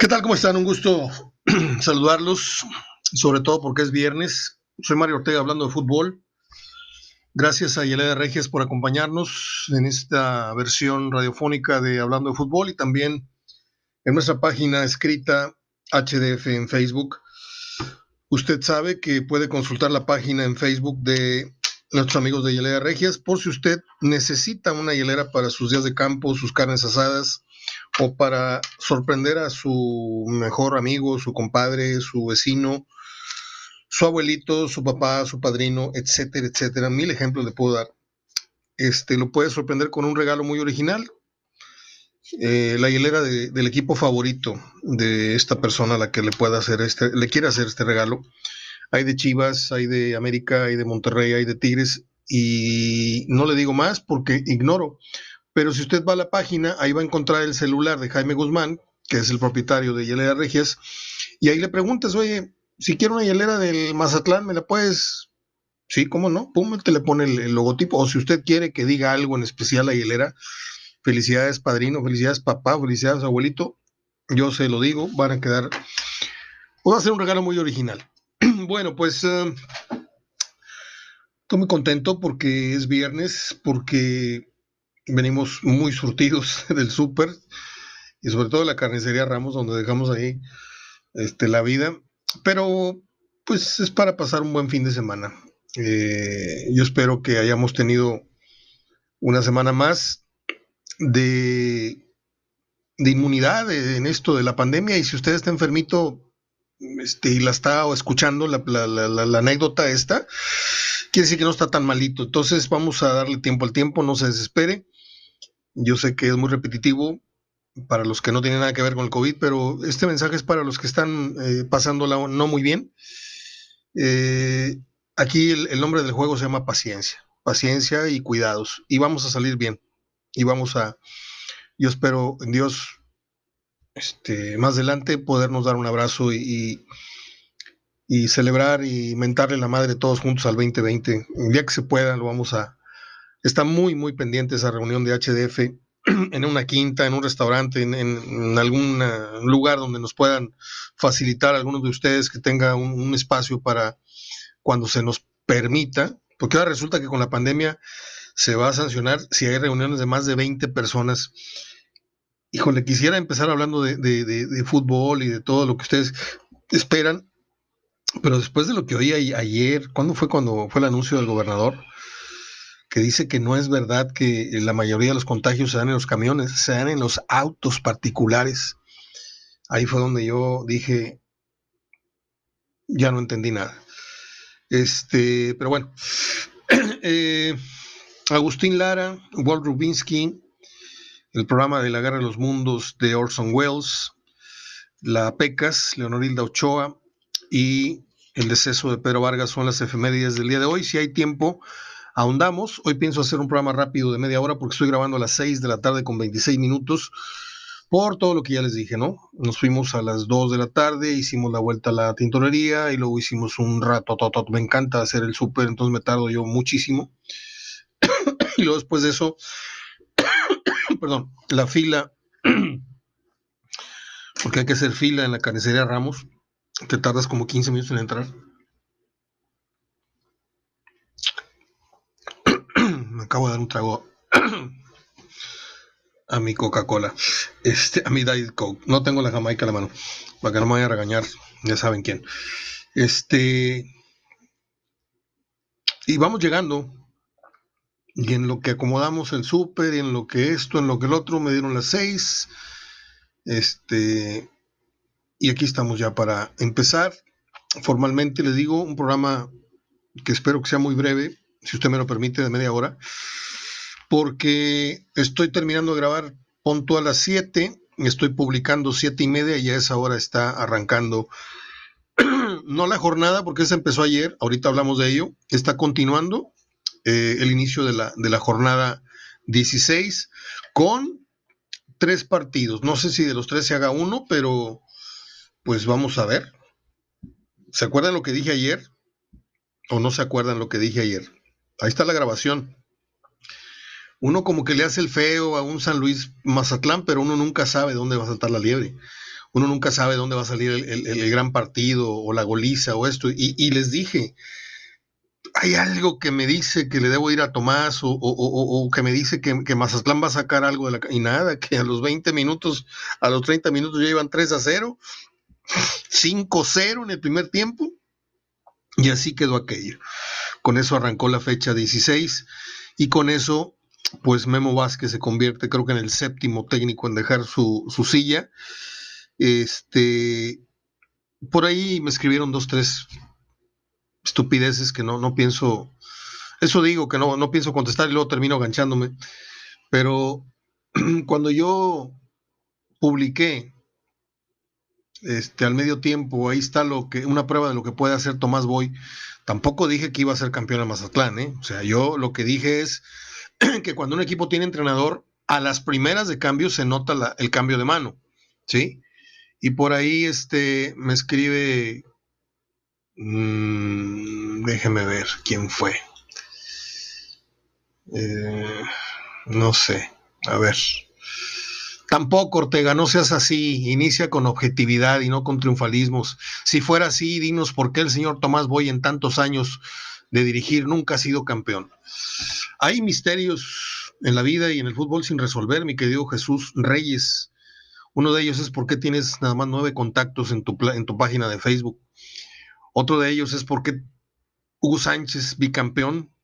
¿Qué tal? ¿Cómo están? Un gusto saludarlos, sobre todo porque es viernes. Soy Mario Ortega hablando de fútbol. Gracias a Yeleda Regias por acompañarnos en esta versión radiofónica de Hablando de Fútbol y también en nuestra página escrita HDF en Facebook. Usted sabe que puede consultar la página en Facebook de nuestros amigos de Hielera Regias por si usted necesita una hielera para sus días de campo, sus carnes asadas, o para sorprender a su mejor amigo, su compadre, su vecino, su abuelito, su papá, su padrino, etcétera, etcétera. Mil ejemplos le puedo dar. Este, lo puede sorprender con un regalo muy original. Eh, la hielera del equipo favorito de esta persona a la que le pueda hacer este, le quiere hacer este regalo. Hay de Chivas, hay de América, hay de Monterrey, hay de Tigres, y no le digo más porque ignoro pero si usted va a la página, ahí va a encontrar el celular de Jaime Guzmán, que es el propietario de Hielera Regias, y ahí le preguntas, oye, si quiero una hielera del Mazatlán, ¿me la puedes? Sí, ¿cómo no? Pum, te le pone el, logotipo. O si usted quiere que diga algo en especial a hielera, felicidades padrino, felicidades papá, felicidades abuelito, yo se lo digo, van a quedar, va a ser un regalo muy original. bueno, pues eh, estoy muy contento porque es viernes, porque venimos muy surtidos del súper y sobre todo de la carnicería Ramos, donde dejamos ahí este, la vida. Pero pues es para pasar un buen fin de semana. Eh, yo espero que hayamos tenido una semana más de, de inmunidad en esto de la pandemia y si usted está enfermito este, y la está escuchando, la, la anécdota esta, quiere decir que no está tan malito. Entonces vamos a darle tiempo al tiempo, no se desespere. Yo sé que es muy repetitivo para los que no tienen nada que ver con el COVID, pero este mensaje es para los que están eh, pasándola no muy bien. Eh, aquí el, nombre del juego se llama paciencia, paciencia y cuidados. Y vamos a salir bien. Y vamos a, yo espero en Dios, este, más adelante podernos dar un abrazo y, y, celebrar y mentarle la madre todos juntos al 2020. El día que se pueda lo vamos a, está muy, muy pendiente esa reunión de HDF en una quinta, en un restaurante, en, algún lugar donde nos puedan facilitar algunos de ustedes que tenga un, espacio para cuando se nos permita, porque ahora resulta que con la pandemia se va a sancionar si hay reuniones de más de 20 personas. Híjole, quisiera empezar hablando de, de fútbol y de todo lo que ustedes esperan, pero después de lo que oí ayer, ¿cuándo fue cuando fue el anuncio del gobernador? que dice que no es verdad que la mayoría de los contagios se dan en los camiones, se dan en los autos particulares. Ahí fue donde yo dije, ya no entendí nada. Este, pero bueno, eh, Agustín Lara, Walt Rubinsky, el programa de la Guerra de los Mundos de Orson Welles, la PECAS, Leonorilda Ochoa y el deceso de Pedro Vargas son las efemérides del día de hoy. Si hay tiempo, ahondamos. Hoy pienso hacer un programa rápido de media hora porque estoy grabando a las 6 de la tarde con 26 minutos por todo lo que ya les dije, ¿no? Nos fuimos a las 2 de la tarde, hicimos la vuelta a la tintorería y luego hicimos un rato, me encanta hacer el súper, entonces me tardo yo muchísimo. y luego después de eso, perdón, la fila, porque hay que hacer fila en la carnicería Ramos, te tardas como 15 minutos en entrar. acabo de dar un trago a mi Coca-Cola, este, a mi Diet Coke. No tengo la Jamaica a la mano, para que no me vaya a regañar, ya saben quién. Este, y vamos llegando, y en lo que acomodamos el súper, y en lo que esto, en lo que el otro, me dieron las seis. Este, y aquí estamos ya para empezar. Formalmente les digo, un programa que espero que sea muy breve, si usted me lo permite, de media hora, porque estoy terminando de grabar punto a las 7, estoy publicando siete y media y a esa hora está arrancando, no la jornada, porque esa empezó ayer, ahorita hablamos de ello, está continuando eh, el inicio de la, de la jornada 16 con tres partidos. No sé si de los tres se haga uno, pero pues vamos a ver. ¿Se acuerdan lo que dije ayer? ¿O no se acuerdan lo que dije ayer? Ahí está la grabación. Uno como que le hace el feo a un San Luis Mazatlán, pero uno nunca sabe dónde va a saltar la liebre. uno nunca sabe dónde va a salir el, gran partido o la goliza o esto. Y, les dije, hay algo que me dice que le debo ir a Tomás o, que me dice que, que, Mazatlán va a sacar algo de la... Y nada, que a los 20 minutos, a los 30 minutos ya iban 3 a 0, 5-0 en el primer tiempo. Y así quedó aquello. Con eso arrancó la fecha 16 y con eso pues Memo Vázquez se convierte creo que en el séptimo técnico en dejar su, su silla este, por ahí me escribieron dos, tres estupideces que no, no pienso, eso digo que no, no pienso contestar y luego termino aganchándome. Pero cuando yo publiqué este, al medio tiempo, ahí está lo que, una prueba de lo que puede hacer Tomás Boy. Tampoco dije que iba a ser campeón de Mazatlán, ¿eh? O sea, yo lo que dije es que cuando un equipo tiene entrenador, a las primeras de cambio se nota el cambio de mano, ¿sí? Y por ahí este, me escribe, mmm, déjeme ver quién fue. Eh, no sé, a ver. Tampoco, Ortega, no seas así. Inicia con objetividad y no con triunfalismos. Si fuera así, dinos por qué el señor Tomás Boy en tantos años de dirigir nunca ha sido campeón. Hay misterios en la vida y en el fútbol sin resolver, mi querido Jesús Reyes. Uno de ellos es por qué tienes nada más nueve contactos en tu, en tu página de Facebook. Otro de ellos es por qué Hugo Sánchez, bicampeón,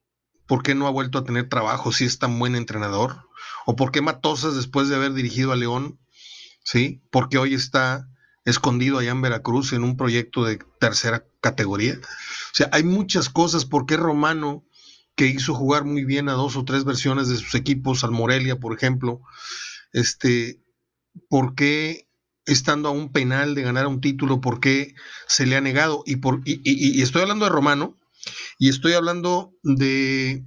¿por qué no ha vuelto a tener trabajo si es tan buen entrenador? ¿O por qué Matosas después de haber dirigido a León? ¿Sí? Porque hoy está escondido allá en Veracruz en un proyecto de tercera categoría. O sea, hay muchas cosas. ¿Por qué Romano, que hizo jugar muy bien a dos o tres versiones de sus equipos, al Morelia, por ejemplo, este, por qué estando a un penal de ganar un título, por qué se le ha negado. Y, por, y, estoy hablando de Romano, y estoy hablando de...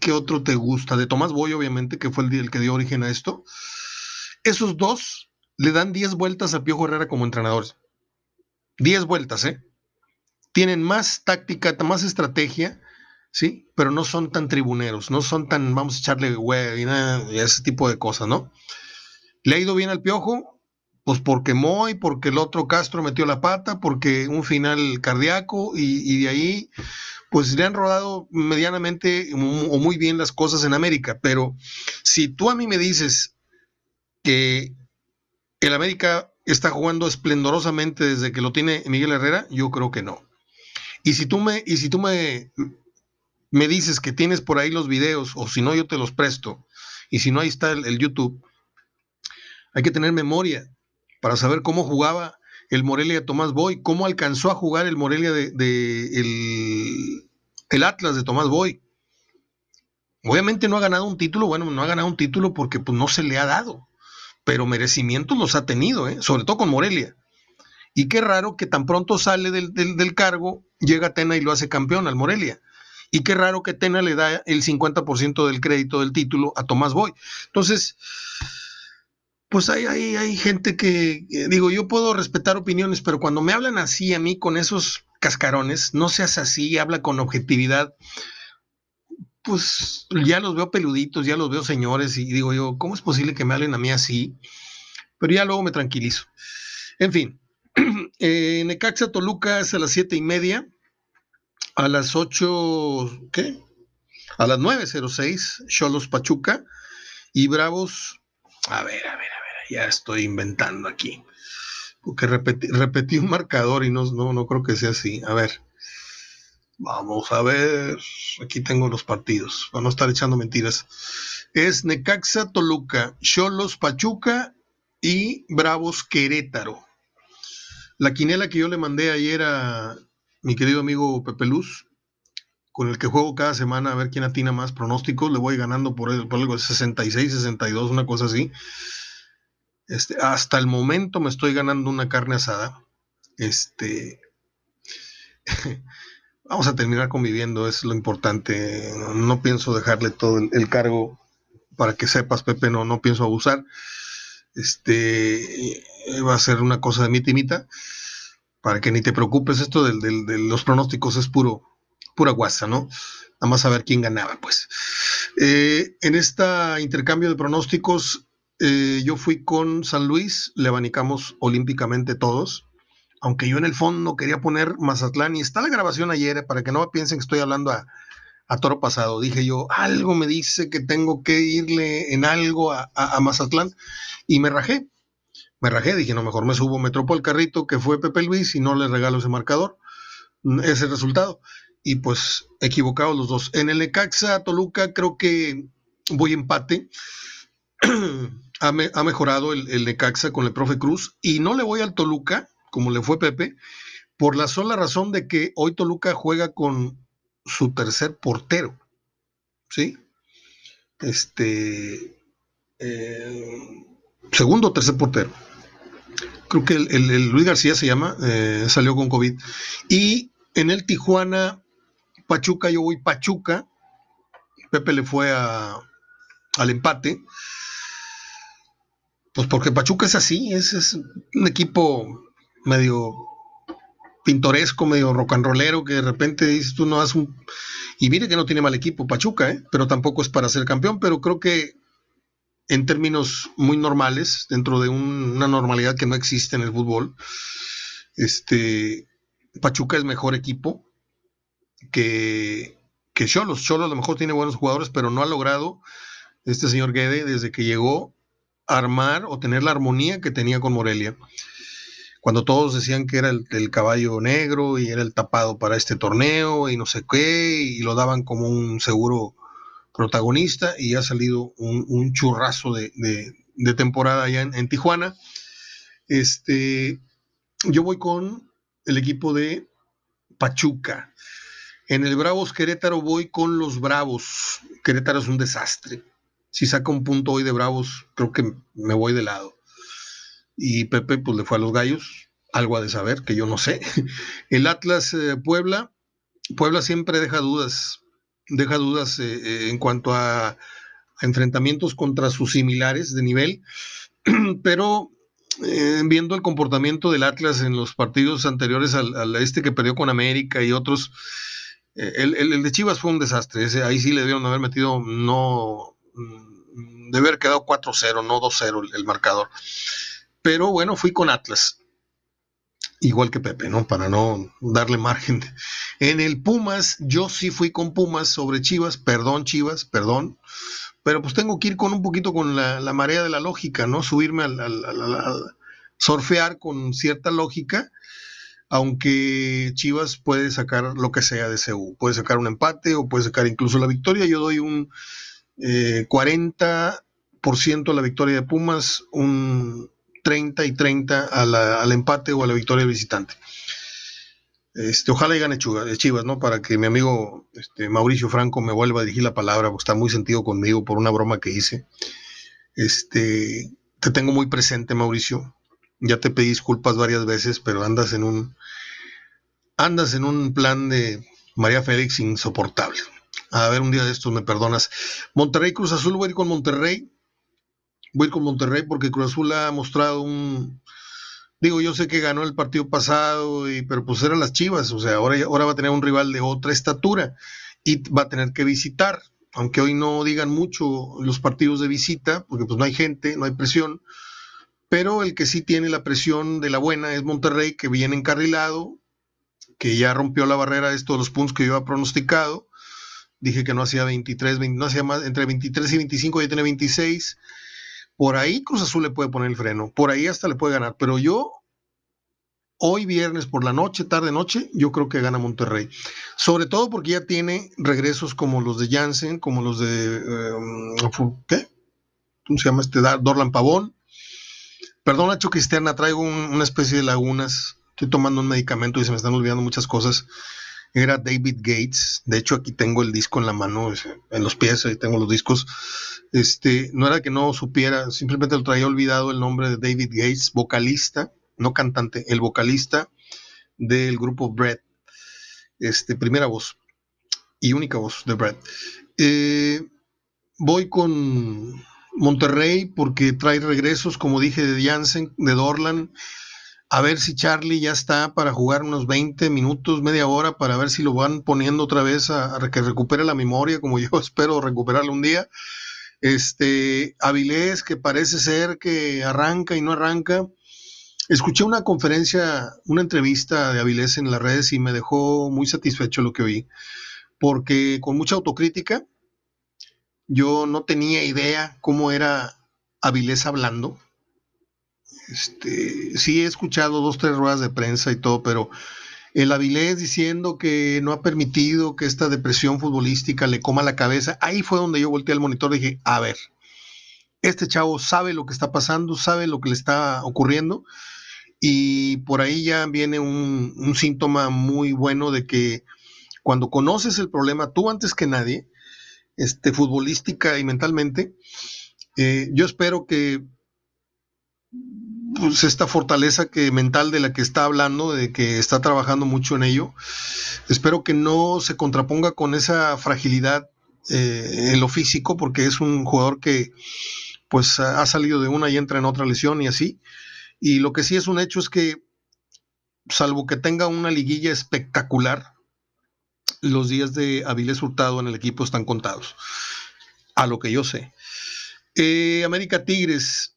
¿Qué otro te gusta? De Tomás Boy, obviamente, que fue el, que dio origen a esto. Esos dos le dan 10 vueltas a Piojo Herrera como entrenadores. 10 vueltas, ¿eh? Tienen más táctica, más estrategia, ¿sí? Pero no son tan tribuneros, no son tan, vamos a echarle güey, y ese tipo de cosas, ¿no? ¿Le ha ido bien al Piojo? Pues porque Moy, porque el otro Castro metió la pata, porque un final cardíaco y, de ahí pues le han rodado medianamente o muy bien las cosas en América. Pero si tú a mí me dices que el América está jugando esplendorosamente desde que lo tiene Miguel Herrera, yo creo que no. Y si tú me, y si tú me, me dices que tienes por ahí los videos, o si no, yo te los presto, y si no, ahí está el YouTube, hay que tener memoria para saber cómo jugaba el Morelia Tomás Boy, cómo alcanzó a jugar el Morelia de, el, Atlas de Tomás Boy. Obviamente no ha ganado un título, bueno, no ha ganado un título porque pues, no se le ha dado, pero merecimientos los ha tenido, ¿eh? sobre todo con Morelia. Y qué raro que tan pronto sale del, del, cargo, llega Tena y lo hace campeón al Morelia. Y qué raro que Tena le da el 50% del crédito del título a Tomás Boy. Entonces, pues hay, hay, hay gente que, digo, yo puedo respetar opiniones, pero cuando me hablan así a mí con esos cascarones, no seas así, habla con objetividad, pues ya los veo peluditos, ya los veo señores y digo yo, ¿cómo es posible que me hablen a mí así? Pero ya luego me tranquilizo. En fin, eh, Necaxa Toluca es a las siete y media, a las ocho, ¿qué? A las 9.06, Cholos Pachuca y Bravos, a ver, a ver, ya estoy inventando aquí. Porque repetí, un marcador y no, no, no creo que sea así. A ver. Vamos a ver. Aquí tengo los partidos. Para no estar echando mentiras. Es Necaxa Toluca, Cholos Pachuca y Bravos Querétaro. La quinela que yo le mandé ayer a mi querido amigo Pepe Luz, con el que juego cada semana a ver quién atina más pronósticos, le voy ganando por, el, por algo de 66, 62, una cosa así. Este, hasta el momento me estoy ganando una carne asada. Este, vamos a terminar conviviendo, es lo importante. No, pienso dejarle todo el, cargo para que sepas, Pepe, no, no pienso abusar. Este, va a ser una cosa de mi timita, para que ni te preocupes. Esto de los pronósticos es puro, pura guasa, ¿no? Nada más a ver quién ganaba, pues. Eh, en este intercambio de pronósticos eh, yo fui con San Luis, le abanicamos olímpicamente todos, aunque yo en el fondo quería poner Mazatlán y está la grabación ayer para que no piensen que estoy hablando a, toro pasado. Dije yo, algo me dice que tengo que irle en algo a, Mazatlán y me rajé. Me rajé, dije, no, mejor me subo, me tropo el carrito que fue Pepe Luis y no le regalo ese marcador, ese resultado. Y pues equivocados los dos. En el Necaxa, Toluca, creo que voy empate. ha, mejorado el, Necaxa con el profe Cruz y no le voy al Toluca, como le fue Pepe, por la sola razón de que hoy Toluca juega con su tercer portero. ¿Sí? Este. Eh, segundo o tercer portero. Creo que el, Luis García se llama, eh, salió con COVID. Y en el Tijuana, Pachuca, yo voy Pachuca. Pepe le fue al empate. Pues porque Pachuca es así, es, un equipo medio pintoresco, medio rock and rollero, que de repente dices tú no haces un... Y mire que no tiene mal equipo Pachuca, ¿eh? pero tampoco es para ser campeón, pero creo que en términos muy normales, dentro de una normalidad que no existe en el fútbol, este, Pachuca es mejor equipo que, que Cholos. Cholos a lo mejor tiene buenos jugadores, pero no ha logrado este señor Guede desde que llegó armar o tener la armonía que tenía con Morelia. Cuando todos decían que era el, caballo negro y era el tapado para este torneo y no sé qué, y lo daban como un seguro protagonista, y ha salido un, churrazo de, temporada allá en, Tijuana. Este, yo voy con el equipo de Pachuca. En el Bravos Querétaro voy con los Bravos. Querétaro es un desastre si saca un punto hoy de Bravos, creo que me voy de lado. Y Pepe pues le fue a los gallos, algo ha de saber, que yo no sé. El Atlas eh, Puebla, Puebla siempre deja dudas, deja dudas eh, eh, en cuanto a, enfrentamientos contra sus similares de nivel, pero viendo el comportamiento del Atlas en los partidos anteriores al, este que perdió con América y otros, el, el, de Chivas fue un desastre, ese, ahí sí le debieron haber metido no debe haber quedado 4-0, no 2-0 el, marcador. Pero bueno, fui con Atlas. Igual que Pepe, ¿no? Para no darle margen. En el Pumas, yo sí fui con Pumas sobre Chivas. Perdón, Chivas, perdón. Pero pues tengo que ir con un poquito con la, marea de la lógica, ¿no? Subirme al, al, surfear con cierta lógica aunque Chivas puede sacar lo que sea de CU, puede sacar un empate o puede sacar incluso la victoria, yo doy un 40% eh, a la victoria de Pumas, un 30 y 30 al empate o a la victoria del visitante. Este, ojalá y gane Chivas, ¿no? Para que mi amigo este, Mauricio Franco me vuelva a dirigir la palabra, porque está muy sentido conmigo por una broma que hice. Este, te tengo muy presente, Mauricio. Ya te pedí disculpas varias veces, pero andas en un andas en un plan de María Félix insoportable. A ver, un día de estos me perdonas. Monterrey Cruz Azul, voy a ir con Monterrey. Voy a ir con Monterrey porque Cruz Azul ha mostrado un. Digo, yo sé que ganó el partido pasado, y, pero pues eran las chivas. O sea, ahora, ahora va a tener un rival de otra estatura y va a tener que visitar. Aunque hoy no digan mucho los partidos de visita, porque pues no hay gente, no hay presión. Pero el que sí tiene la presión de la buena es Monterrey, que viene encarrilado, que ya rompió la barrera de estos los puntos que yo había pronosticado dije que no hacía 23, no hacía más, entre 23 y 25, ya tiene 26. Por ahí Cruz Azul le puede poner el freno, por ahí hasta le puede ganar, pero yo hoy viernes por la noche, tarde noche, yo creo que gana Monterrey. Sobre todo porque ya tiene regresos como los de Jansen, como los de em, ¿qué? ¿Cómo se llama este? Dorlan Pavón. Perdón, Nacho Cristiana, traigo una especie de lagunas. Estoy tomando un medicamento y se me están olvidando muchas cosas era David Gates. De hecho, aquí tengo el disco en la mano, en los pies, ahí tengo los discos. Este, no era que no supiera, simplemente lo traía olvidado el nombre de David Gates, vocalista, no cantante, el vocalista del grupo Bread. Este, primera voz y única voz de Brett. Eh, voy con Monterrey porque trae regresos, como dije, de Jansen, de Dorlan a ver si Charlie ya está para jugar unos 20 minutos, media hora, para ver si lo van poniendo otra vez a, que recupere la memoria, como yo espero recuperarlo un día. Este, Avilés, que parece ser que arranca y no arranca. Escuché una conferencia, una entrevista de Avilés en las redes y me dejó muy satisfecho lo que oí, porque con mucha autocrítica, yo no tenía idea cómo era Avilés hablando. Este, sí he escuchado dos, tres ruedas de prensa y todo, pero el Avilés diciendo que no ha permitido que esta depresión futbolística le coma la cabeza, ahí fue donde yo volteé al monitor y dije, a ver, este chavo sabe lo que está pasando, sabe lo que le está ocurriendo, y por ahí ya viene un, síntoma muy bueno de que cuando conoces el problema, tú antes que nadie, este, futbolística y mentalmente, eh, yo espero que pues esta fortaleza que mental de la que está hablando, de que está trabajando mucho en ello, espero que no se contraponga con esa fragilidad eh, en lo físico, porque es un jugador que pues ha salido de una y entra en otra lesión y así. Y lo que sí es un hecho es que, salvo que tenga una liguilla espectacular, los días de Avilés Hurtado en el equipo están contados, a lo que yo sé. Eh, América Tigres,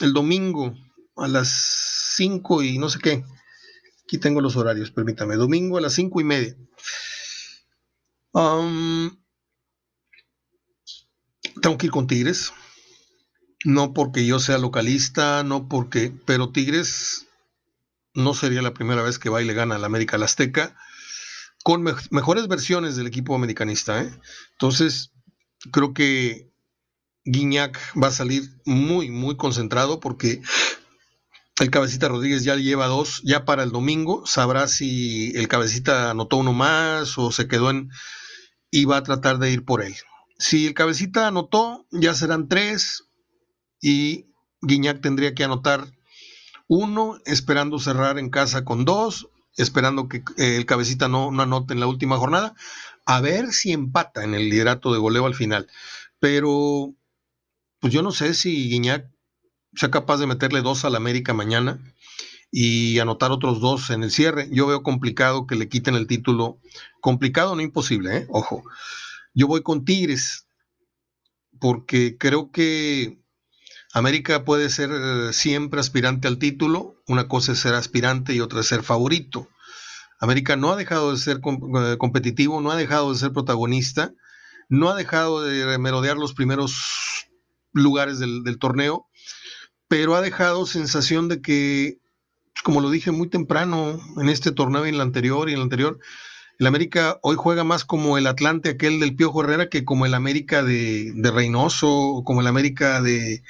el domingo, a las 5 y no sé qué. Aquí tengo los horarios, permítame. Domingo a las 5 y media. tengo que ir con Tigres. No porque yo sea localista, no porque. Pero Tigres no sería la primera vez que va y le gana al América al Azteca. Con mejores versiones del equipo americanista. ¿eh? Entonces, creo que Guiñac va a salir muy, muy concentrado porque el cabecita Rodríguez ya lleva dos, ya para el domingo sabrá si el cabecita anotó uno más o se quedó en y va a tratar de ir por él. Si el cabecita anotó, ya serán tres y Guiñac tendría que anotar uno, esperando cerrar en casa con dos, esperando que eh, el cabecita no, no anote en la última jornada, a ver si empata en el liderato de goleo al final. Pero, pues yo no sé si Guiñac sea capaz de meterle dos al América mañana y anotar otros dos en el cierre. Yo veo complicado que le quiten el título. Complicado, no imposible, ¿eh? ojo. Yo voy con Tigres porque creo que América puede ser eh, siempre aspirante al título. Una cosa es ser aspirante y otra es ser favorito. América no ha dejado de ser eh, competitivo, no ha dejado de ser protagonista, no ha dejado de merodear los primeros lugares del, del torneo pero ha dejado sensación de que, como lo dije muy temprano en este torneo y en el anterior y en el anterior, el América hoy juega más como el Atlante, aquel del Piojo Herrera, que como el América de, Reynoso, o como el América de,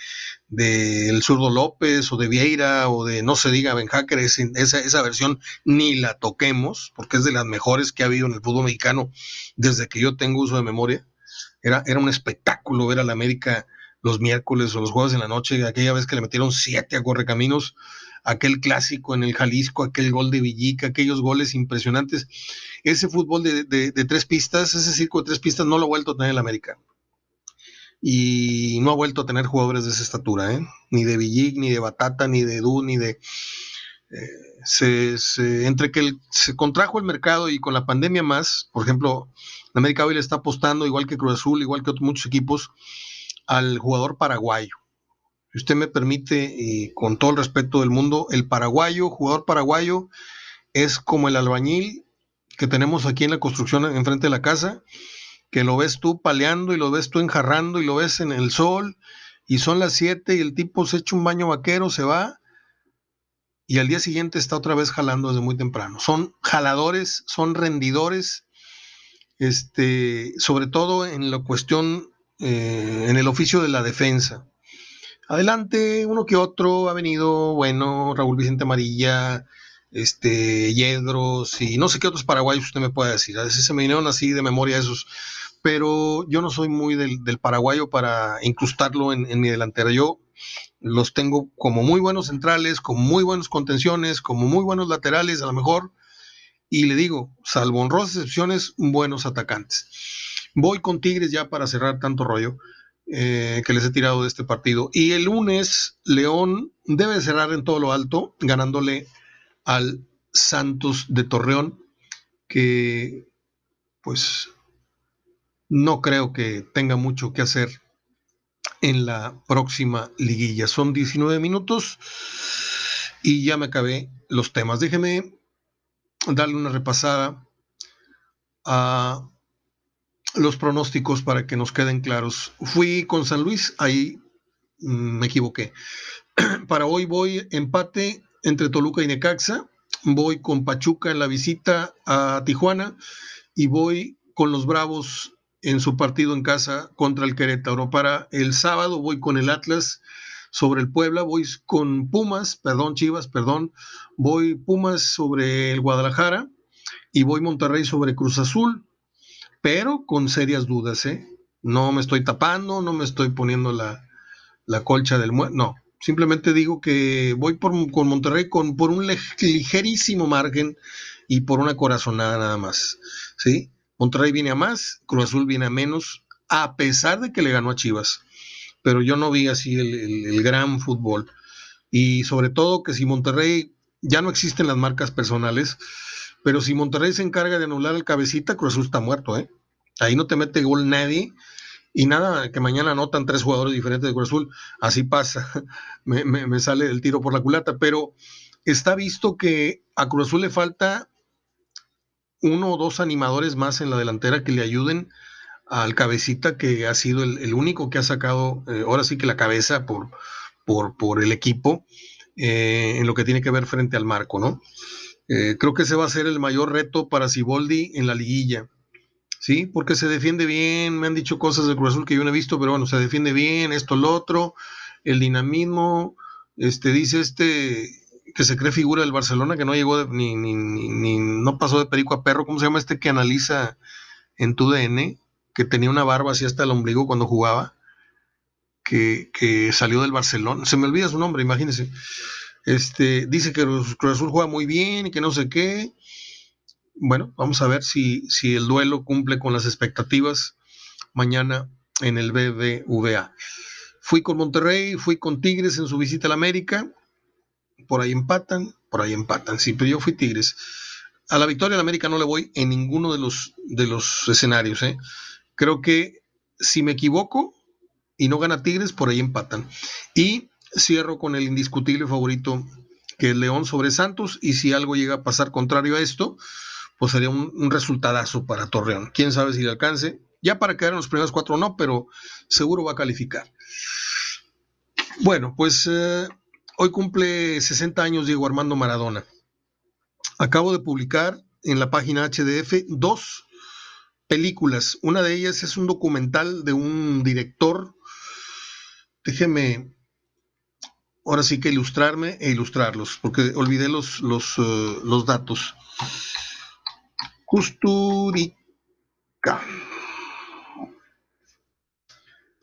El Zurdo López, o de Vieira, o de no se diga Ben Hacker, esa, esa versión ni la toquemos, porque es de las mejores que ha habido en el fútbol mexicano desde que yo tengo uso de memoria. Era, era un espectáculo ver al América los miércoles o los jueves en la noche, aquella vez que le metieron siete a Correcaminos, aquel clásico en el Jalisco, aquel gol de Villica, aquellos goles impresionantes. Ese fútbol de, tres pistas, ese circo de tres pistas no lo ha vuelto a tener el América. Y no ha vuelto a tener jugadores de esa estatura, ¿eh? ni de Villic, ni de Batata, ni de Du, ni de... Eh, entre que se contrajo el mercado y con la pandemia más, por ejemplo, América hoy le está apostando, igual que Cruz Azul, igual que otros muchos equipos, al jugador paraguayo. Si usted me permite, y con todo el respeto del mundo, el paraguayo, jugador paraguayo, es como el albañil que tenemos aquí en la construcción enfrente de la casa, que lo ves tú paleando y lo ves tú enjarrando y lo ves en el sol y son las 7 y el tipo se echa un baño vaquero, se va y al día siguiente está otra vez jalando desde muy temprano. Son jaladores, son rendidores, este, sobre todo en la cuestión eh, en el oficio de la defensa. Adelante, uno que otro ha venido, bueno, Raúl Vicente Amarilla, este, Yedros y no sé qué otros paraguayos usted me puede decir. A veces se me vinieron así de memoria esos, pero yo no soy muy del, paraguayo para incrustarlo en, mi delantera. Yo los tengo como muy buenos centrales, como muy buenos contenciones, como muy buenos laterales a lo mejor, y le digo, salvo honrosas excepciones, buenos atacantes. Voy con Tigres ya para cerrar tanto rollo eh, que les he tirado de este partido. Y el lunes, León debe cerrar en todo lo alto, ganándole al Santos de Torreón, que pues no creo que tenga mucho que hacer en la próxima liguilla. Son 19 minutos y ya me acabé los temas. Déjeme darle una repasada a los pronósticos para que nos queden claros. Fui con San Luis, ahí mm, me equivoqué. Para hoy voy empate entre Toluca y Necaxa. Voy con Pachuca en la visita a Tijuana y voy con los Bravos en su partido en casa contra el Querétaro. Para el sábado voy con el Atlas sobre el Puebla, voy con Pumas, perdón Chivas, perdón, voy Pumas sobre el Guadalajara y voy Monterrey sobre Cruz Azul, pero con serias dudas, ¿eh? No me estoy tapando, no me estoy poniendo la, colcha del muerto, no, simplemente digo que voy por, con Monterrey con, por un ligerísimo margen y por una corazonada nada más, ¿sí? Monterrey viene a más, Cruz Azul viene a menos, a pesar de que le ganó a Chivas. Pero yo no vi así el, gran fútbol. Y sobre todo que si Monterrey, ya no existen las marcas personales, pero si Monterrey se encarga de anular el cabecita, Cruz Azul está muerto, ¿eh? Ahí no te mete gol nadie. Y nada, que mañana anotan tres jugadores diferentes de Cruz Azul. Así pasa. me, me sale el tiro por la culata. Pero está visto que a Cruz Azul le falta uno o dos animadores más en la delantera que le ayuden al cabecita que ha sido el, único que ha sacado eh, ahora sí que la cabeza por, por, por el equipo eh, en lo que tiene que ver frente al marco, ¿no? Eh, creo que ese va a ser el mayor reto para Siboldi en la liguilla, ¿sí? Porque se defiende bien, me han dicho cosas de Cruz Azul que yo no he visto, pero bueno, se defiende bien, esto, lo otro, el dinamismo, este, dice este, que se cree figura del Barcelona, que no llegó ni, ni, ni, no pasó de perico a perro, ¿cómo se llama este que analiza en tu DN? Que tenía una barba así hasta el ombligo cuando jugaba, que, que salió del Barcelona, se me olvida su nombre, imagínense. Este, dice que Cruz Azul juega muy bien y que no sé qué. Bueno, vamos a ver si, si el duelo cumple con las expectativas mañana en el BBVA. Fui con Monterrey, fui con Tigres en su visita a la América por ahí empatan, por ahí empatan. Sí, pero yo fui Tigres. A la victoria de América no le voy en ninguno de los, de los escenarios. ¿eh? Creo que si me equivoco y no gana Tigres, por ahí empatan. Y cierro con el indiscutible favorito que es León sobre Santos. Y si algo llega a pasar contrario a esto, pues sería un, un resultadazo para Torreón. Quién sabe si le alcance. Ya para quedar en los primeros cuatro no, pero seguro va a calificar. Bueno, pues eh, Hoy cumple 60 años Diego Armando Maradona. Acabo de publicar en la página HDF dos películas. Una de ellas es un documental de un director. Déjeme ahora sí que ilustrarme e ilustrarlos, porque olvidé los, los, eh, los datos. Kusturica.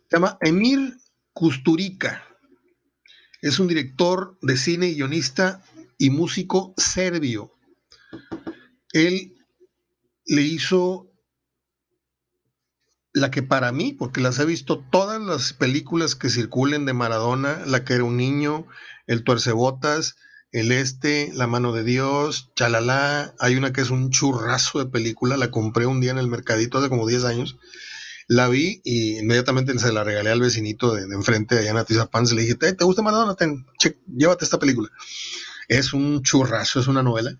Se llama Emir Kusturica. Es un director de cine, guionista y músico serbio. Él le hizo la que para mí, porque las he visto todas las películas que circulen de Maradona, la que era un niño, el tuercebotas, el este, la mano de Dios, chalala, hay una que es un churrazo de película, la compré un día en el mercadito hace como 10 años, la vi y inmediatamente se la regalé al vecinito de, enfrente, allá en Atizapán, le dije, ¿te, gusta Maradona? llévate esta película. Es un churrazo, es una novela.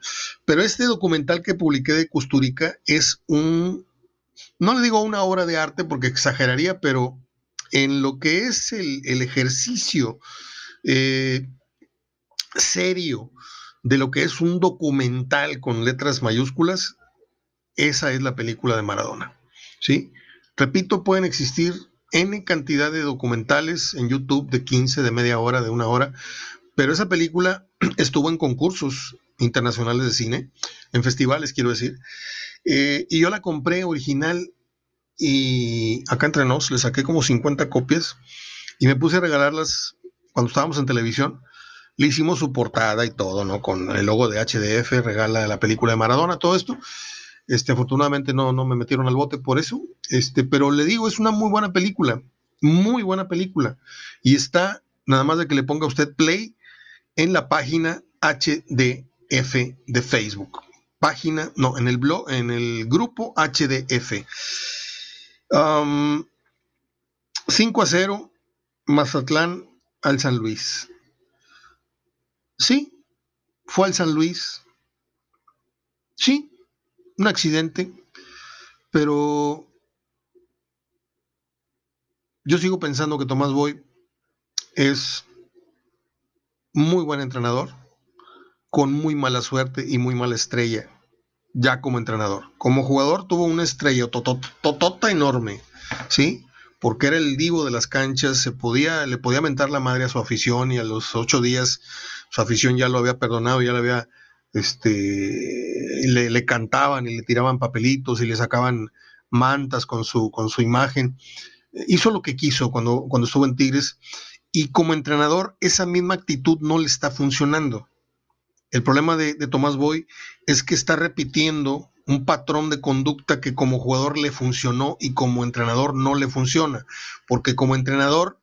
Pero este documental que publiqué de Custurica es un, no le digo una obra de arte porque exageraría, pero en lo que es el, ejercicio eh, serio de lo que es un documental con letras mayúsculas, esa es la película de Maradona. ¿Sí? Repito, pueden existir N cantidad de documentales en YouTube de 15, de media hora, de una hora, pero esa película estuvo en concursos internacionales de cine, en festivales, quiero decir, eh, y yo la compré original y acá entre nos le saqué como 50 copias y me puse a regalarlas cuando estábamos en televisión. Le hicimos su portada y todo, ¿no? Con el logo de HDF, regala la película de Maradona, todo esto. Este, afortunadamente no, no me metieron al bote por eso. Este, pero le digo, es una muy buena película. Muy buena película. Y está, nada más de que le ponga usted play en la página HDF de Facebook. Página, no, en el blog, en el grupo HDF. 5 a 0 Mazatlán al San Luis. Sí, fue al San Luis. Sí, un accidente, pero yo sigo pensando que Tomás Boy es muy buen entrenador, con muy mala suerte y muy mala estrella, ya como entrenador. Como jugador tuvo una estrella totota enorme, ¿sí? Porque era el divo de las canchas, se podía, le podía mentar la madre a su afición y a los ocho días su afición ya lo había perdonado, ya le había, este, le, le cantaban y le tiraban papelitos y le sacaban mantas con su, con su imagen. Hizo lo que quiso cuando, cuando estuvo en Tigres y como entrenador esa misma actitud no le está funcionando. El problema de, Tomás Boy es que está repitiendo un patrón de conducta que como jugador le funcionó y como entrenador no le funciona. Porque como entrenador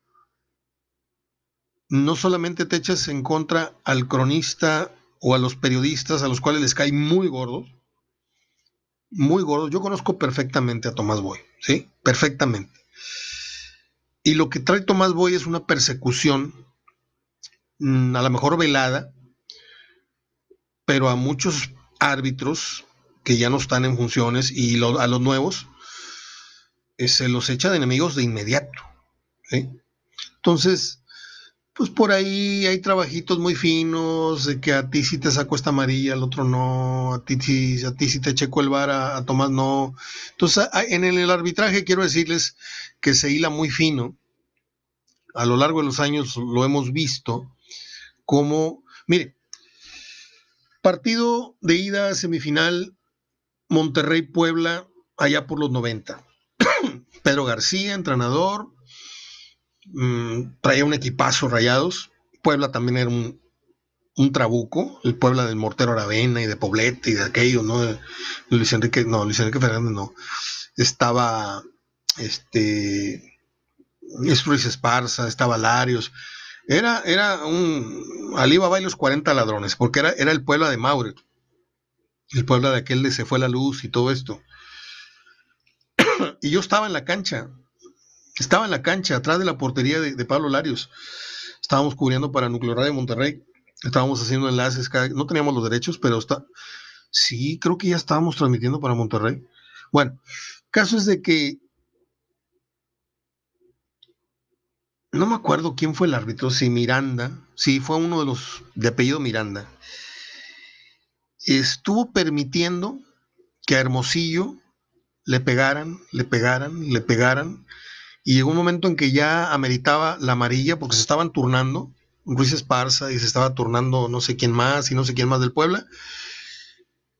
no solamente te echas en contra al cronista o a los periodistas a los cuales les cae muy gordos, muy gordos. Yo conozco perfectamente a Tomás Boy, ¿sí? Perfectamente. Y lo que trae Tomás Boy es una persecución, mm, a lo mejor velada, pero a muchos árbitros que ya no están en funciones y a los nuevos eh, se los echa de enemigos de inmediato. Entonces, pues por ahí hay trabajitos muy finos, de que a ti sí te saco esta amarilla, al otro no, a ti, sí, a ti sí te checo el bar, a, Tomás no. Entonces, en el arbitraje quiero decirles que se hila muy fino. A lo largo de los años lo hemos visto como, mire, partido de ida semifinal Monterrey-Puebla allá por los 90. Pedro García, entrenador, Mm, traía un equipazo rayados. Puebla también era un, trabuco, el Puebla del Mortero Aravena y de Poblete y de aquello, ¿no? Luis Enrique, no, Luis Enrique Fernández no. Estaba este Ruiz Esparza, estaba Larios. Era, era un. Alibaba y los 40 ladrones, porque era, era el Puebla de Maure. El Puebla de aquel de se fue la luz y todo esto. y yo estaba en la cancha estaba en la cancha, atrás de la portería de, Pablo Larios. Estábamos cubriendo para Nuclear de Monterrey. Estábamos haciendo enlaces. no teníamos los derechos, pero está. Sí, creo que ya estábamos transmitiendo para Monterrey. Bueno, caso es de que. No me acuerdo quién fue el árbitro, si Miranda, sí, fue uno de los de apellido Miranda. Estuvo permitiendo que a Hermosillo le pegaran, le pegaran, le pegaran y llegó un momento en que ya ameritaba la amarilla porque se estaban turnando, Ruiz Esparza y se estaba turnando no sé quién más y no sé quién más del Puebla.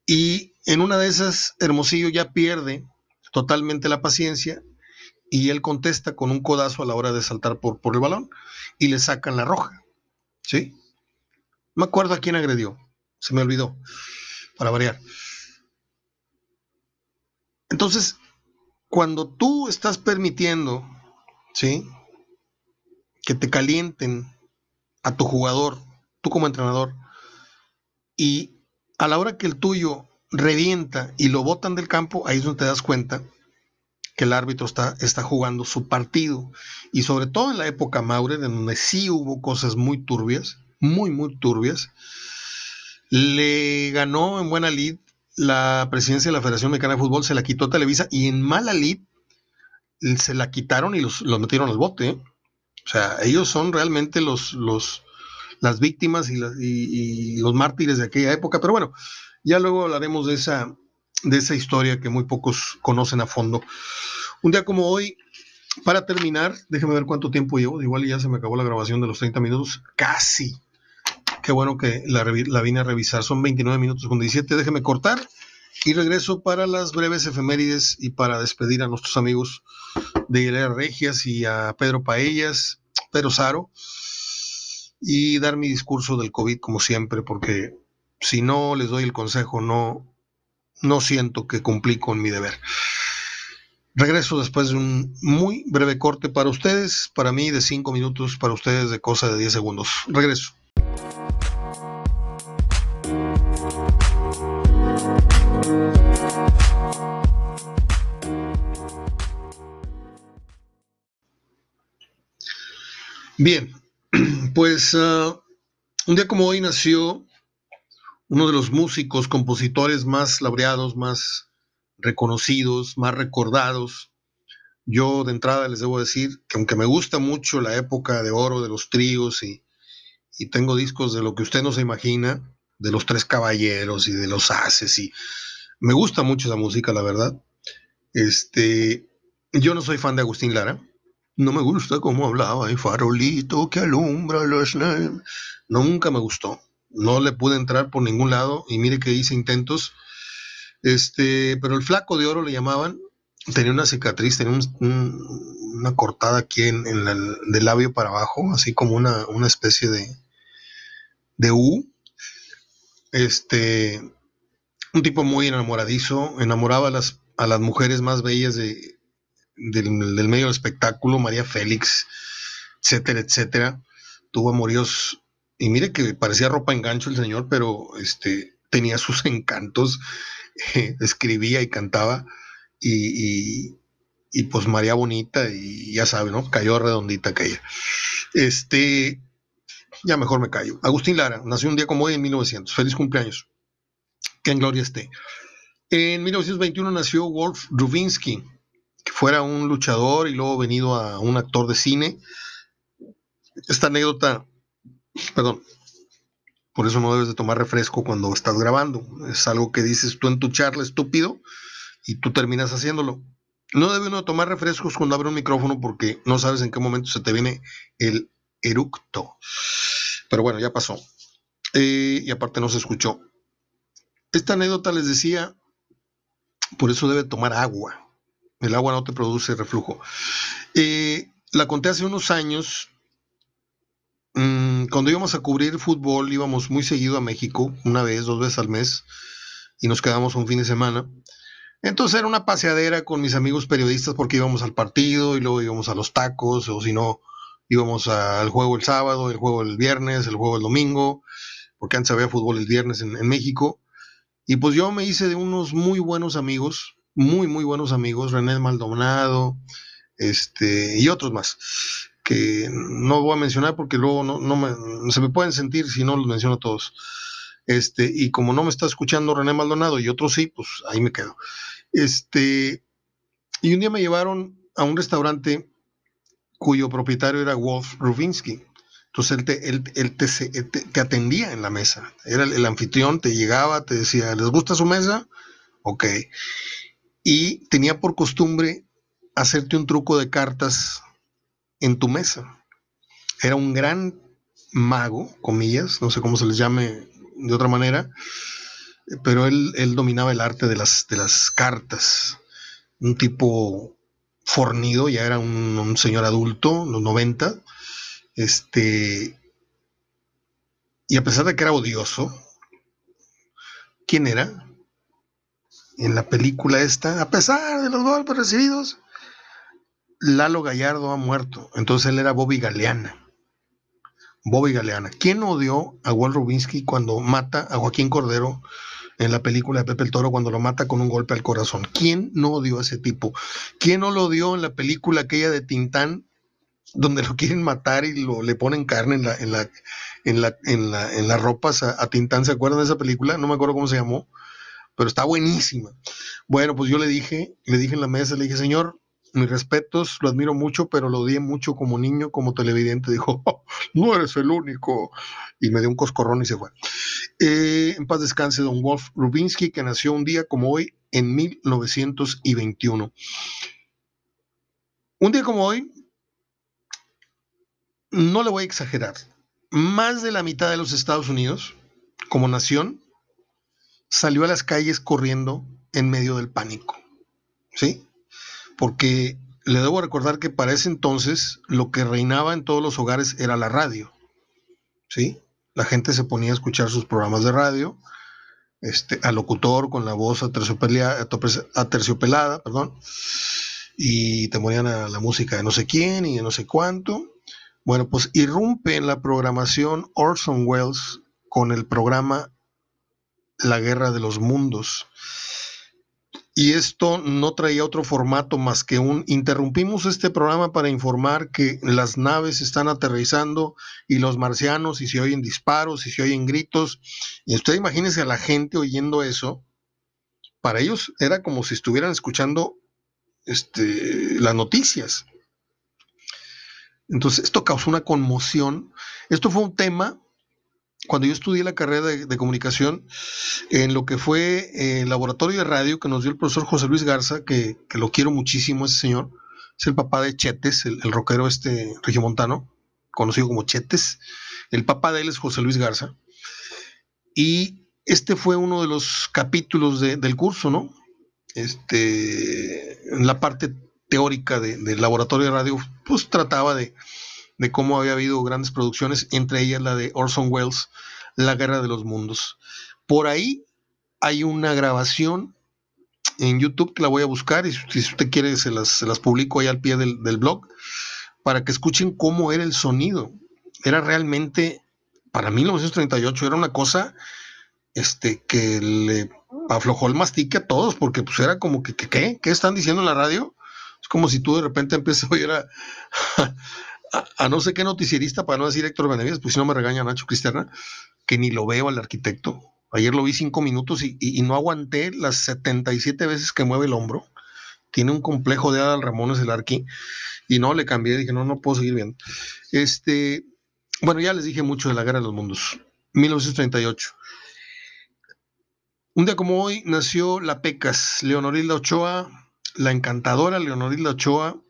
Y en una de esas, Hermosillo ya pierde totalmente la paciencia y él contesta con un codazo a la hora de saltar por, por el balón y le sacan la roja. ¿Sí? Me acuerdo a quién agredió, se me olvidó, para variar. Entonces, cuando tú estás permitiendo ¿sí? Que te calienten a tu jugador, tú como entrenador, y a la hora que el tuyo revienta y lo botan del campo, ahí es donde te das cuenta que el árbitro está, está jugando su partido. Y sobre todo en la época Maure, en donde sí hubo cosas muy turbias, muy, muy turbias, le ganó en buena lid la presidencia de la Federación Mexicana de Fútbol, se la quitó a Televisa y en mala lid se la quitaron y los, metieron al bote. ¿eh? O sea, ellos son realmente los, los, las víctimas y, los mártires de aquella época. Pero bueno, ya luego hablaremos de esa, de esa historia que muy pocos conocen a fondo. Un día como hoy, para terminar, déjeme ver cuánto tiempo llevo. Igual ya se me acabó la grabación de los 30 minutos. Casi. Qué bueno que la, vine a revisar. Son 29 minutos con 17. Déjeme cortar y regreso para las breves efemérides y para despedir a nuestros amigos de Hilera Regias y a Pedro Paellas, Pedro Saro, y dar mi discurso del COVID como siempre, porque si no les doy el consejo, no, no siento que cumplí con mi deber. Regreso después de un muy breve corte para ustedes, para mí de cinco minutos, para ustedes de cosa de 10 segundos. Regreso. Bien, pues uh, un día como hoy nació uno de los músicos, compositores más laureados, más reconocidos, más recordados. Yo de entrada les debo decir que aunque me gusta mucho la época de oro de los tríos y, y tengo discos de lo que usted no se imagina, de los tres caballeros y de los haces y me gusta mucho esa música, la verdad. Este, yo no soy fan de Agustín Lara. No me gusta cómo hablaba, el farolito que alumbra los... Nunca me gustó. No le pude entrar por ningún lado y mire que hice intentos. Este, pero el flaco de oro le llamaban. Tenía una cicatriz, tenía una cortada aquí en, el del labio para abajo, así como una, una especie de, de U. Este, un tipo muy enamoradizo, enamoraba a las, a las mujeres más bellas de, del, medio del espectáculo, María Félix, etcétera, etcétera. Tuvo amoríos, y mire que parecía ropa engancho el señor, pero este, tenía sus encantos, escribía y cantaba, y, y, pues María Bonita, y ya sabe, ¿no? Cayó redondita aquella. Este, ya mejor me callo. Agustín Lara, nació un día como hoy en 1900. Feliz cumpleaños que en gloria esté. En 1921 nació Wolf Rubinsky, que fuera un luchador y luego venido a un actor de cine. Esta anécdota, perdón, por eso no debes de tomar refresco cuando estás grabando. Es algo que dices tú en tu charla estúpido y tú terminas haciéndolo. No debe uno tomar refrescos cuando abre un micrófono porque no sabes en qué momento se te viene el eructo. Pero bueno, ya pasó. Eh, y aparte no se escuchó. Esta anécdota les decía, por eso debe tomar agua. El agua no te produce reflujo. Eh, la conté hace unos años. Mm, cuando íbamos a cubrir fútbol, íbamos muy seguido a México, una vez, dos veces al mes, y nos quedamos un fin de semana. Entonces era una paseadera con mis amigos periodistas porque íbamos al partido y luego íbamos a los tacos, o si no, íbamos al juego el sábado, el juego el viernes, el juego el domingo, porque antes había fútbol el viernes en México. Y pues yo me hice de unos muy buenos amigos, muy, muy buenos amigos, René Maldonado, este, y otros más, que no voy a mencionar porque luego no, no se me pueden sentir si no los menciono todos. Este, y como no me está escuchando René Maldonado y otros sí, pues ahí me quedo. Este, y un día me llevaron a un restaurante cuyo propietario era Wolf Rubinsky. Entonces él, te, te, atendía en la mesa. Era el, anfitrión, te llegaba, te decía, ¿les gusta su mesa? Ok. Y tenía por costumbre hacerte un truco de cartas en tu mesa. Era un gran mago, comillas, no sé cómo se les llame de otra manera, pero él, dominaba el arte de las, de las cartas. Un tipo fornido, ya era un, un señor adulto, los 90 este, y a pesar de que era odioso, ¿quién era? En la película esta, a pesar de los golpes recibidos, Lalo Gallardo ha muerto. Entonces él era Bobby Galeana. Bobby Galeana. ¿Quién odió a Walt Rubinsky cuando mata a Joaquín Cordero en la película de Pepe el Toro cuando lo mata con un golpe al corazón? ¿Quién no odió a ese tipo? ¿Quién no lo odió en la película aquella de Tintán donde lo quieren matar y lo, le ponen carne en la, en la, en la, en la, en las ropas a, Tintán. ¿Se acuerdan de esa película? No me acuerdo cómo se llamó, pero está buenísima. Bueno, pues yo le dije, le dije en la mesa, le dije, señor, mis respetos, lo admiro mucho, pero lo odié mucho como niño, como televidente. Dijo, oh, no eres el único. Y me dio un coscorrón y se fue. Eh, en paz descanse, don Wolf Rubinsky, que nació un día como hoy, en 1921. Un día como hoy, no le voy a exagerar, más de la mitad de los Estados Unidos, como nación, salió a las calles corriendo en medio del pánico. ¿Sí? Porque le debo recordar que para ese entonces lo que reinaba en todos los hogares era la radio. ¿Sí? La gente se ponía a escuchar sus programas de radio, este, al locutor con la voz aterciopelada, perdón, y te morían a la música de no sé quién y de no sé cuánto, bueno, pues irrumpe en la programación Orson Welles con el programa La Guerra de los Mundos. Y esto no traía otro formato más que un interrumpimos este programa para informar que las naves están aterrizando y los marcianos y se oyen disparos y se oyen gritos y usted imagínese a la gente oyendo eso. Para ellos era como si estuvieran escuchando este, las noticias. Entonces esto causó una conmoción. Esto fue un tema cuando yo estudié la carrera de, comunicación, en lo que fue eh, el laboratorio de radio que nos dio el profesor José Luis Garza, que, lo quiero muchísimo ese señor, es el papá de Chetes, el, rockero este regiomontano, conocido como Chetes. El papá de él es José Luis Garza. Y este fue uno de los capítulos del curso, ¿no? Este, en la parte teórica del laboratorio de radio, pues trataba de, de cómo había habido grandes producciones, entre ellas la de Orson Welles, La Guerra de los Mundos. Por ahí hay una grabación en YouTube que la voy a buscar y si usted quiere se las, publico ahí al pie del, blog para que escuchen cómo era el sonido. Era realmente, para 1938 era una cosa este, que le aflojó el mastique a todos porque pues era como que, ¿qué? ¿Qué están diciendo en la radio? Es como si tú de repente empiezas a oír a, a, no sé qué noticierista, para no decir Héctor Benavides, pues si no me regaña Nacho Cristerna, que ni lo veo al arquitecto. Ayer lo vi cinco minutos y, no aguanté las 77 veces que mueve el hombro. Tiene un complejo de Adal Ramones el arqui. Y no, le cambié, dije, no, no puedo seguir viendo. Este, bueno, ya les dije mucho de la Guerra de los Mundos. 1938. Un día como hoy nació la Pecas, Leonorilda Ochoa, la encantadora Leonorilda Ochoa,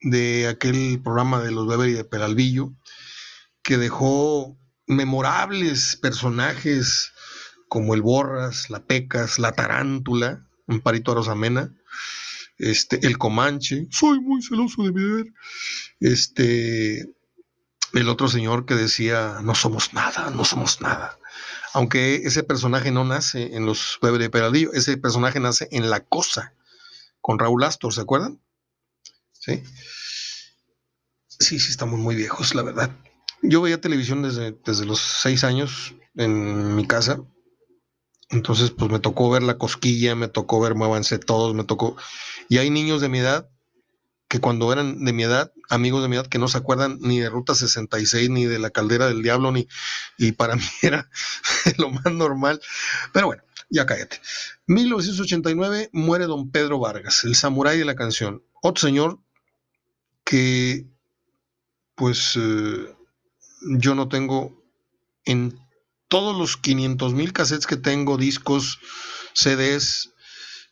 de aquel programa de los Weber y de Peralvillo, que dejó memorables personajes como el Borras, la Pecas, la Tarántula, Amparito Rosamena, este, el Comanche, soy muy celoso de mi deber, este, el otro señor que decía, no somos nada, no somos nada. Aunque ese personaje no nace en los Weber y Peralvillo, ese personaje nace en La Cosa, con Raúl Astor, ¿se acuerdan? Sí. Sí, estamos muy viejos, la verdad. Yo veía televisión desde, desde los seis años en mi casa. Entonces, pues me tocó ver la cosquilla, me tocó ver Muévanse Todos, me tocó. Y hay niños de mi edad que cuando eran de mi edad, amigos de mi edad, que no se acuerdan ni de Ruta 66, ni de la Caldera del Diablo, ni. Y para mí era lo más normal. Pero bueno, ya cállate. 1989 muere don Pedro Vargas, el samurái de la canción. Otro señor que pues eh, yo no tengo en todos los 500 mil cassettes que tengo, discos, CDs,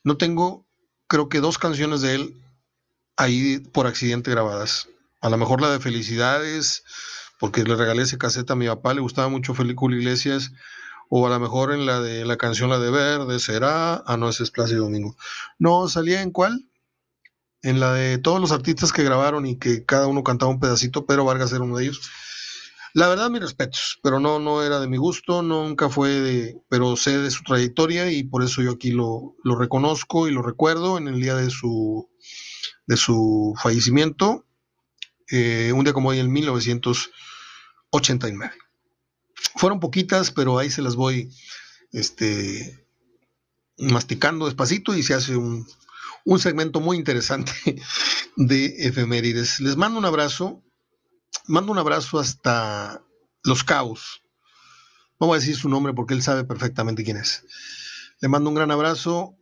no tengo, creo que dos canciones de él ahí por accidente grabadas. A lo mejor la de Felicidades, porque le regalé ese cassette a mi papá, le gustaba mucho Felipe Iglesias, o a lo mejor en la de la canción La de Verde, será, ah, no, ese es Plácido Domingo. No, salía en cuál? En la de todos los artistas que grabaron y que cada uno cantaba un pedacito, pero Vargas era uno de ellos. La verdad, mis respetos, pero no, no era de mi gusto, nunca fue de, pero sé de su trayectoria y por eso yo aquí lo, reconozco y lo recuerdo en el día de su, de su fallecimiento, eh, un día como hoy en 1989. Fueron poquitas, pero ahí se las voy este, masticando despacito y se hace un, un segmento muy interesante de efemérides. Les mando un abrazo, mando un abrazo hasta Los Caos. No voy a decir su nombre porque él sabe perfectamente quién es. Le mando un gran abrazo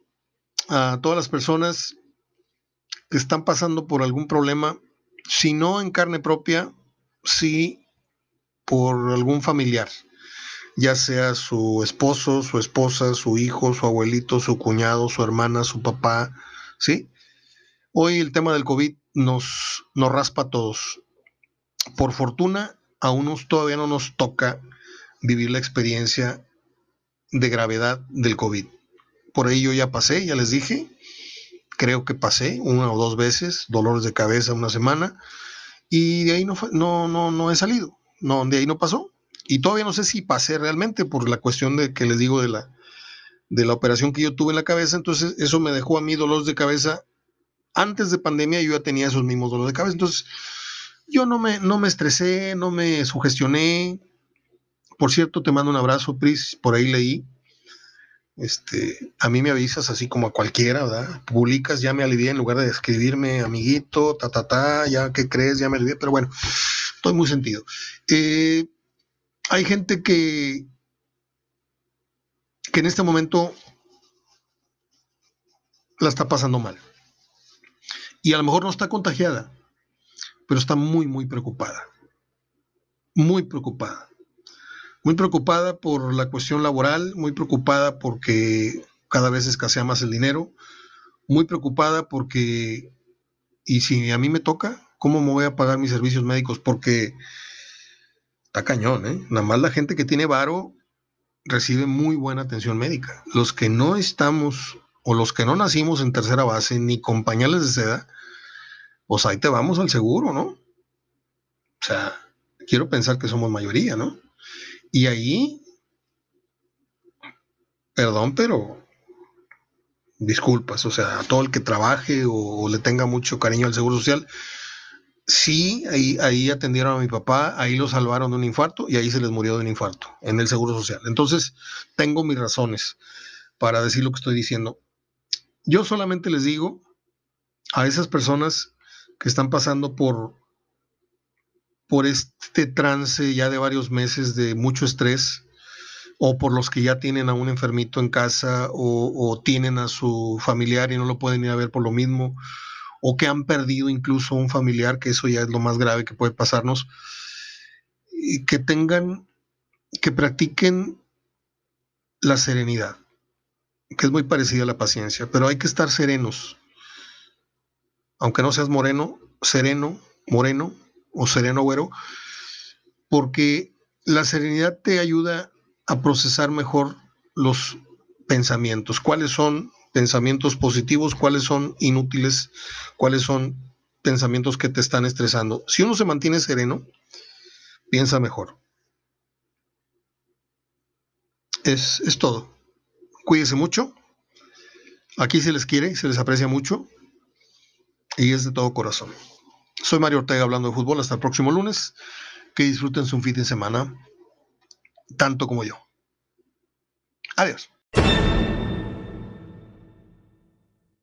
a todas las personas que están pasando por algún problema, si no en carne propia, sí por algún familiar, ya sea su esposo, su esposa, su hijo, su abuelito, su cuñado, su hermana, su papá, ¿sí? Hoy el tema del COVID nos, nos raspa a todos. Por fortuna, a unos todavía no nos toca vivir la experiencia de gravedad del COVID. Por ahí yo ya pasé, ya les dije, creo que pasé una o dos veces, dolores de cabeza una semana, y de ahí no, no, no, no he salido, no, de ahí no pasó. Y todavía no sé si pasé realmente por la cuestión de que les digo de la, de la operación que yo tuve en la cabeza, entonces eso me dejó a mí dolores de cabeza. Antes de pandemia yo ya tenía esos mismos dolores de cabeza, entonces yo no me, no me estresé, no me sugestioné. Por cierto, te mando un abrazo, Pris, por ahí leí Este, a mí me avisas así como a cualquiera, ¿verdad? Publicas, ya me alivié en lugar de escribirme, amiguito, ta, ta, ta, ya que crees, ya me alivié, pero bueno, estoy muy sentido. Eh, hay gente que, que en este momento la está pasando mal. Y a lo mejor no está contagiada, pero está muy, muy preocupada. Muy preocupada. Muy preocupada por la cuestión laboral, muy preocupada porque cada vez escasea más el dinero, muy preocupada porque, y si a mí me toca, ¿cómo me voy a pagar mis servicios médicos? Porque está cañón, ¿eh? Nada más la gente que tiene varo recibe muy buena atención médica. Los que no estamos o los que no nacimos en tercera base ni con pañales de seda, pues ahí te vamos al seguro, ¿no? O sea, quiero pensar que somos mayoría, ¿no? Y ahí, perdón, pero disculpas, o sea, a todo el que trabaje o, le tenga mucho cariño al Seguro Social, sí, ahí, atendieron a mi papá, ahí lo salvaron de un infarto y ahí se les murió de un infarto en el Seguro Social. Entonces, tengo mis razones para decir lo que estoy diciendo. Yo solamente les digo a esas personas que están pasando por, por este trance ya de varios meses de mucho estrés, o por los que ya tienen a un enfermito en casa, o, tienen a su familiar y no lo pueden ir a ver por lo mismo, o que han perdido incluso un familiar, que eso ya es lo más grave que puede pasarnos, y que tengan, que practiquen la serenidad que es muy parecida a la paciencia, pero hay que estar serenos. Aunque no seas moreno, sereno, moreno o sereno güero, porque la serenidad te ayuda a procesar mejor los pensamientos. ¿Cuáles son pensamientos positivos? ¿Cuáles son inútiles? ¿Cuáles son pensamientos que te están estresando? Si uno se mantiene sereno, piensa mejor. Es, es todo. Cuídense mucho. Aquí se les quiere, se les aprecia mucho. Y es de todo corazón. Soy Mario Ortega hablando de fútbol. Hasta el próximo lunes. Que disfruten su fin de semana tanto como yo. Adiós.